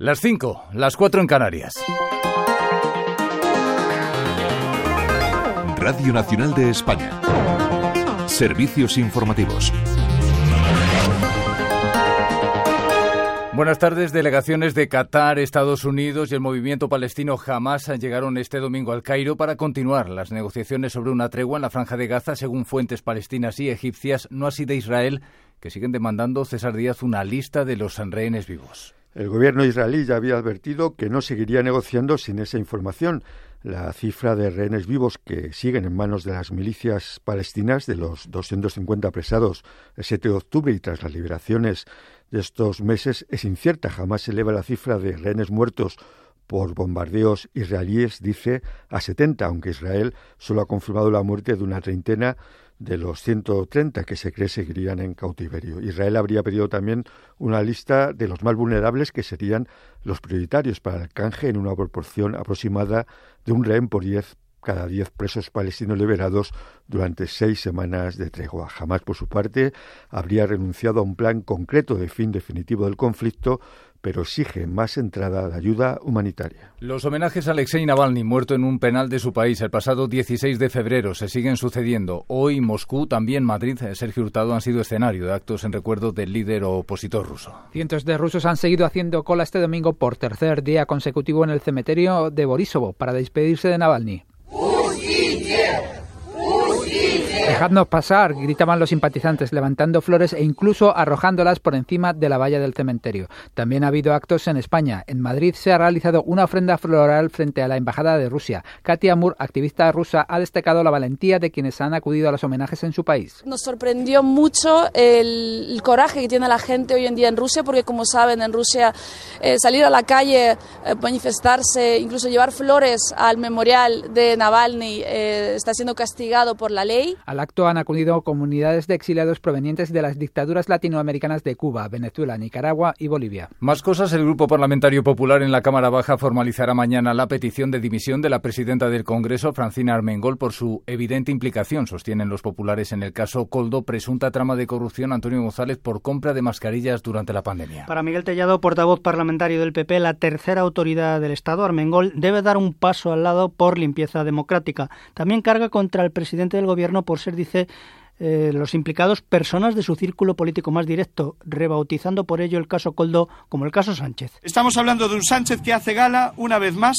Las 5, las 4 en Canarias. Radio Nacional de España. Servicios informativos. Buenas tardes. Delegaciones de Qatar, Estados Unidos y el movimiento palestino Hamas llegaron este domingo al Cairo para continuar las negociaciones sobre una tregua en la franja de Gaza, según fuentes palestinas y egipcias, no así de Israel, que siguen demandando César Díaz una lista de los rehenes vivos. El gobierno israelí ya había advertido que no seguiría negociando sin esa información. La cifra de rehenes vivos que siguen en manos de las milicias palestinas, de los 250 apresados el 7 de octubre y tras las liberaciones de estos meses, es incierta. Jamás se eleva la cifra de rehenes muertos por bombardeos israelíes, dice, a 70, aunque Israel solo ha confirmado la muerte de una treintena de los 130 que se cree seguirían en cautiverio. Israel habría pedido también una lista de los más vulnerables que serían los prioritarios para el canje en una proporción aproximada de un rehén por 10 cada 10 presos palestinos liberados durante seis semanas de tregua. Jamás, por su parte, habría renunciado a un plan concreto de fin definitivo del conflicto, pero exige más entrada de ayuda humanitaria. Los homenajes a Alexei Navalny, muerto en un penal de su país el pasado 16 de febrero, se siguen sucediendo. Hoy Moscú, también Madrid, Sergio Hurtado han sido escenario de actos en recuerdo del líder opositor ruso. Cientos de rusos han seguido haciendo cola este domingo por tercer día consecutivo en el cementerio de Borisovo para despedirse de Navalny. Dejadnos pasar, gritaban los simpatizantes, levantando flores e incluso arrojándolas por encima de la valla del cementerio. También ha habido actos en España. En Madrid se ha realizado una ofrenda floral frente a la Embajada de Rusia. Katia Moore, activista rusa, ha destacado la valentía de quienes han acudido a los homenajes en su país. Nos sorprendió mucho el, coraje que tiene la gente hoy en día en Rusia, porque como saben, en Rusia eh, salir a la calle, eh, manifestarse, incluso llevar flores al memorial de Navalny eh, está siendo castigado por la ley acto han acudido comunidades de exiliados provenientes de las dictaduras latinoamericanas de Cuba, Venezuela, Nicaragua y Bolivia. Más cosas, el Grupo Parlamentario Popular en la Cámara Baja formalizará mañana la petición de dimisión de la presidenta del Congreso, Francina Armengol, por su evidente implicación, sostienen los populares en el caso Coldo, presunta trama de corrupción Antonio González por compra de mascarillas durante la pandemia. Para Miguel Tellado, portavoz parlamentario del PP, la tercera autoridad del Estado, Armengol, debe dar un paso al lado por limpieza democrática. También carga contra el presidente del Gobierno por ser dice eh, los implicados personas de su círculo político más directo, rebautizando por ello el caso Coldo como el caso Sánchez. Estamos hablando de un Sánchez que hace gala, una vez más,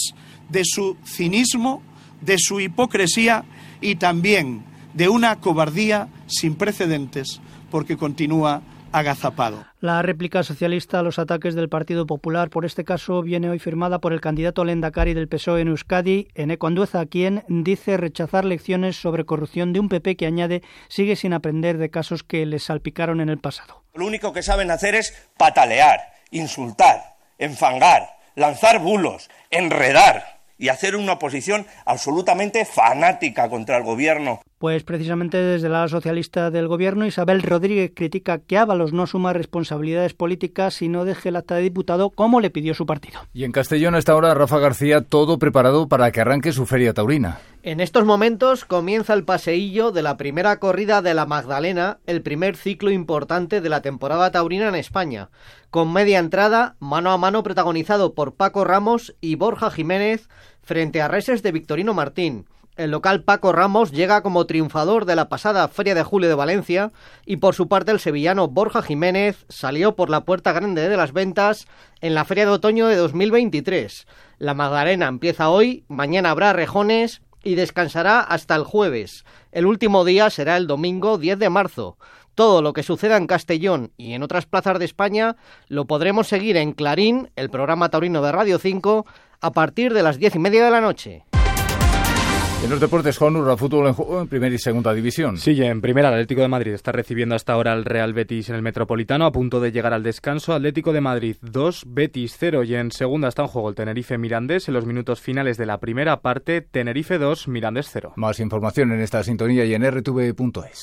de su cinismo, de su hipocresía y también de una cobardía sin precedentes, porque continúa agazapado. La réplica socialista a los ataques del Partido Popular por este caso viene hoy firmada por el candidato Lendakari del PSOE en Euskadi, Eneco Andueza, quien dice rechazar lecciones sobre corrupción de un PP que añade sigue sin aprender de casos que les salpicaron en el pasado. Lo único que saben hacer es patalear, insultar, enfangar, lanzar bulos, enredar y hacer una oposición absolutamente fanática contra el gobierno. Pues precisamente desde la socialista del gobierno, Isabel Rodríguez critica que Ábalos no asuma responsabilidades políticas y no deje el acta de diputado como le pidió su partido. Y en Castellón hasta ahora Rafa García todo preparado para que arranque su feria taurina. En estos momentos comienza el paseillo de la primera corrida de la Magdalena, el primer ciclo importante de la temporada taurina en España, con media entrada, mano a mano protagonizado por Paco Ramos y Borja Jiménez frente a reses de Victorino Martín. El local Paco Ramos llega como triunfador de la pasada Feria de Julio de Valencia y por su parte el sevillano Borja Jiménez salió por la puerta grande de las ventas en la Feria de Otoño de 2023. La Magdalena empieza hoy, mañana habrá rejones y descansará hasta el jueves. El último día será el domingo 10 de marzo. Todo lo que suceda en Castellón y en otras plazas de España lo podremos seguir en Clarín, el programa taurino de Radio 5, a partir de las diez y media de la noche. En los deportes, Juan fútbol en juego en primera y segunda división. Sí, en primera, el Atlético de Madrid está recibiendo hasta ahora al Real Betis en el Metropolitano, a punto de llegar al descanso. Atlético de Madrid 2, Betis 0. Y en segunda está en juego el Tenerife Mirandés en los minutos finales de la primera parte. Tenerife 2, Mirandés 0. Más información en esta sintonía y en rtv.es.